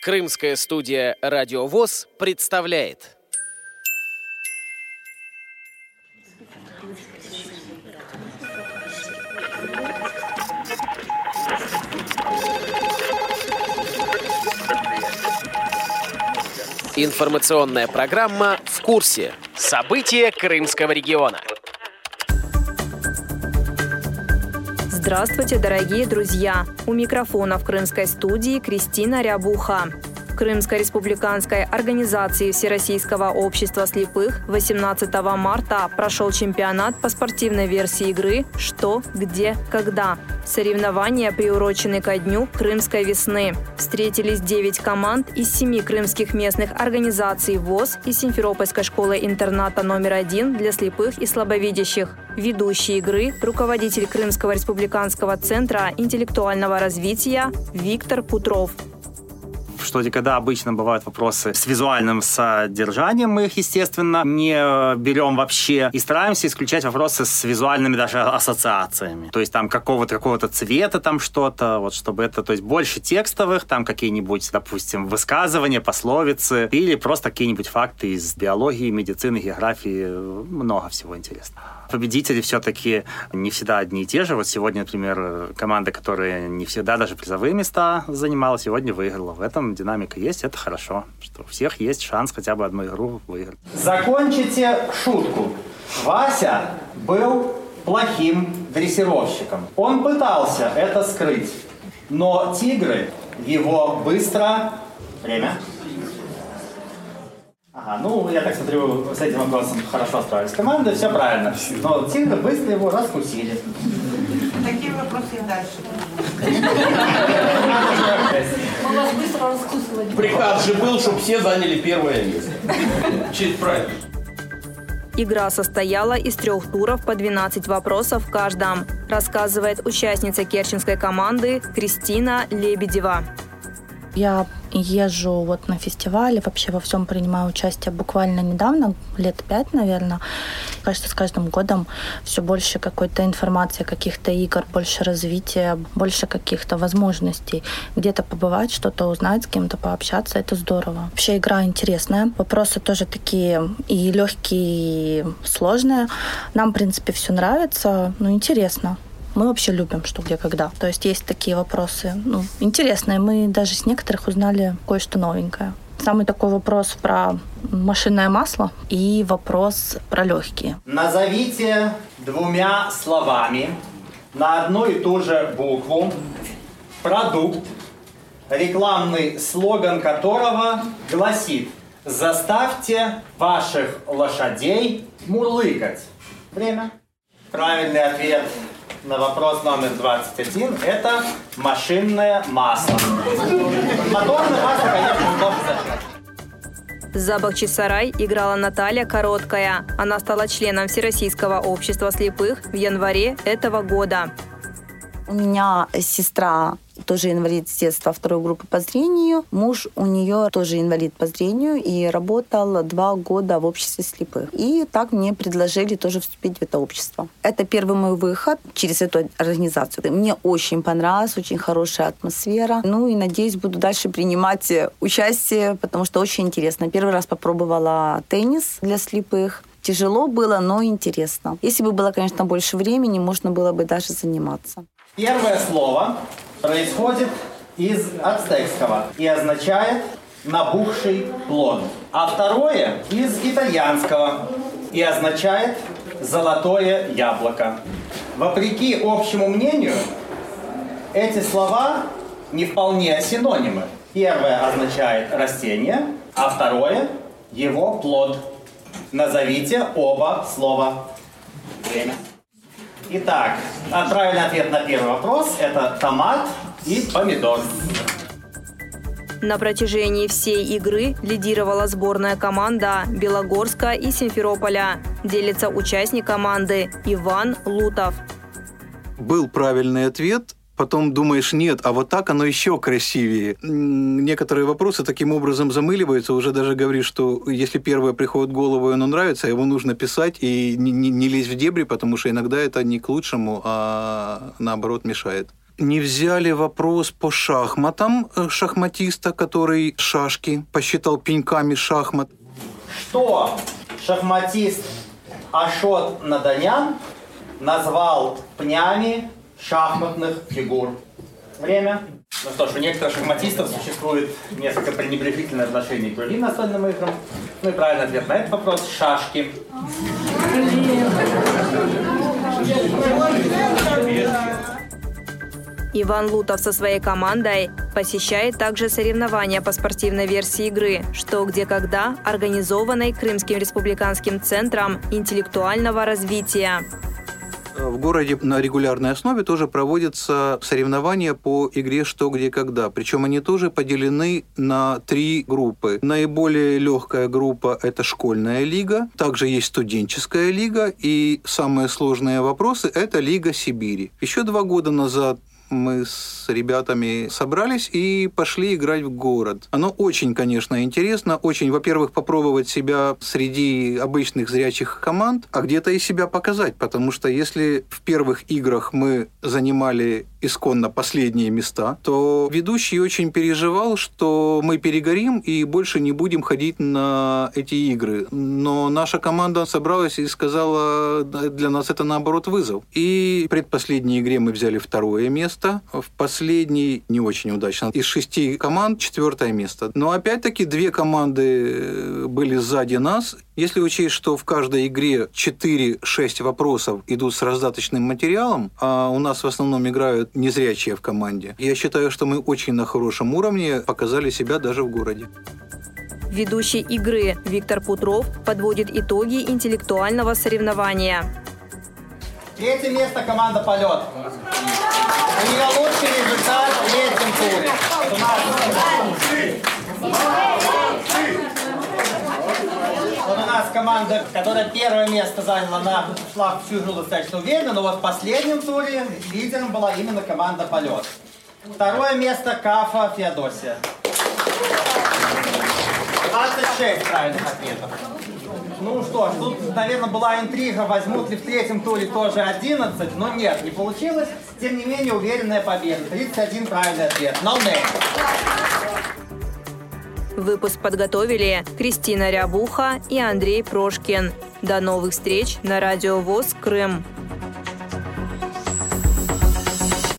Крымская студия «Радио ВОЗ» представляет. Информационная программа «В курсе». События Крымского региона. Здравствуйте, дорогие друзья! У микрофона в крымской студии Кристина Рябуха. Крымской республиканской организации Всероссийского общества слепых 18 марта прошел чемпионат по спортивной версии игры «Что, где, когда». Соревнования приурочены ко дню Крымской весны. Встретились 9 команд из 7 крымских местных организаций ВОЗ и Симферопольской школы-интерната номер один для слепых и слабовидящих. Ведущий игры – руководитель Крымского республиканского центра интеллектуального развития Виктор Путров что когда обычно бывают вопросы с визуальным содержанием, мы их, естественно, не берем вообще и стараемся исключать вопросы с визуальными даже ассоциациями. То есть там какого-то какого-то цвета там что-то, вот чтобы это, то есть больше текстовых, там какие-нибудь, допустим, высказывания, пословицы или просто какие-нибудь факты из биологии, медицины, географии, много всего интересного победители все-таки не всегда одни и те же. Вот сегодня, например, команда, которая не всегда даже призовые места занимала, сегодня выиграла. В этом динамика есть, это хорошо, что у всех есть шанс хотя бы одну игру выиграть. Закончите шутку. Вася был плохим дрессировщиком. Он пытался это скрыть, но тигры его быстро... Время. Ага, ну, я так смотрю, с этим вопросом хорошо справились команды, все правильно. Но тигры быстро его раскусили. Такие вопросы и дальше. Мы вас быстро раскусывали. Приказ же был, чтобы все заняли первое место. Честь правильно. Игра состояла из трех туров по 12 вопросов в каждом, рассказывает участница керченской команды Кристина Лебедева. Я езжу вот на фестивале, вообще во всем принимаю участие буквально недавно, лет пять, наверное. Кажется, с каждым годом все больше какой-то информации, каких-то игр, больше развития, больше каких-то возможностей. Где-то побывать, что-то узнать, с кем-то пообщаться, это здорово. Вообще игра интересная. Вопросы тоже такие и легкие, и сложные. Нам, в принципе, все нравится, но интересно мы вообще любим что, где, когда. То есть есть такие вопросы ну, интересные. Мы даже с некоторых узнали кое-что новенькое. Самый такой вопрос про машинное масло и вопрос про легкие. Назовите двумя словами на одну и ту же букву продукт, рекламный слоган которого гласит «Заставьте ваших лошадей мурлыкать». Время. Правильный ответ на вопрос номер 21 – это машинное масло. Моторное масло, конечно, тоже зачем. За Бахчисарай играла Наталья Короткая. Она стала членом Всероссийского общества слепых в январе этого года. У меня сестра тоже инвалид с детства второй группы по зрению. Муж у нее тоже инвалид по зрению и работал два года в обществе слепых. И так мне предложили тоже вступить в это общество. Это первый мой выход через эту организацию. Мне очень понравилось, очень хорошая атмосфера. Ну и надеюсь, буду дальше принимать участие, потому что очень интересно. Первый раз попробовала теннис для слепых. Тяжело было, но интересно. Если бы было, конечно, больше времени, можно было бы даже заниматься. Первое слово происходит из ацтекского и означает набухший плод. А второе из итальянского и означает золотое яблоко. Вопреки общему мнению, эти слова не вполне синонимы. Первое означает растение, а второе – его плод. Назовите оба слова. Время. Итак, правильный ответ на первый вопрос – это томат и помидор. На протяжении всей игры лидировала сборная команда Белогорска и Симферополя. Делится участник команды Иван Лутов. Был правильный ответ потом думаешь, нет, а вот так оно еще красивее. Некоторые вопросы таким образом замыливаются, уже даже говоришь, что если первое приходит в голову, и оно нравится, его нужно писать и не, не, не лезть в дебри, потому что иногда это не к лучшему, а наоборот мешает. не взяли вопрос по шахматам э, шахматиста, который шашки посчитал пеньками шахмат. Что шахматист Ашот Наданян назвал пнями шахматных фигур? Время. Ну что ж, у некоторых шахматистов существует несколько пренебрежительное отношение к другим настольным играм. Ну и правильный ответ на этот вопрос – шашки. Иван Лутов со своей командой посещает также соревнования по спортивной версии игры «Что, где, когда», организованной Крымским республиканским центром интеллектуального развития. В городе на регулярной основе тоже проводятся соревнования по игре «Что, где, когда». Причем они тоже поделены на три группы. Наиболее легкая группа – это школьная лига. Также есть студенческая лига. И самые сложные вопросы – это Лига Сибири. Еще два года назад мы с ребятами собрались и пошли играть в город. Оно очень, конечно, интересно. Очень, во-первых, попробовать себя среди обычных зрячих команд, а где-то и себя показать. Потому что если в первых играх мы занимали исконно последние места, то ведущий очень переживал, что мы перегорим и больше не будем ходить на эти игры. Но наша команда собралась и сказала, для нас это наоборот вызов. И в предпоследней игре мы взяли второе место, в последней не очень удачно. Из шести команд четвертое место. Но опять-таки две команды были сзади нас, если учесть, что в каждой игре 4-6 вопросов идут с раздаточным материалом, а у нас в основном играют незрячие в команде, я считаю, что мы очень на хорошем уровне показали себя даже в городе. Ведущий игры Виктор Путров подводит итоги интеллектуального соревнования. Третье место команда «Полет». У нее лучший результат команда, которая первое место заняла, она шла всю игру достаточно уверенно, но вот в последнем туре лидером была именно команда «Полет». Второе место Кафа Феодосия. 26 правильных ответов. Ну что ж, тут, наверное, была интрига, возьмут ли в третьем туре тоже 11, но нет, не получилось. Тем не менее, уверенная победа. 31 правильный ответ. No name. Выпуск подготовили Кристина Рябуха и Андрей Прошкин. До новых встреч на Радио ВОЗ Крым.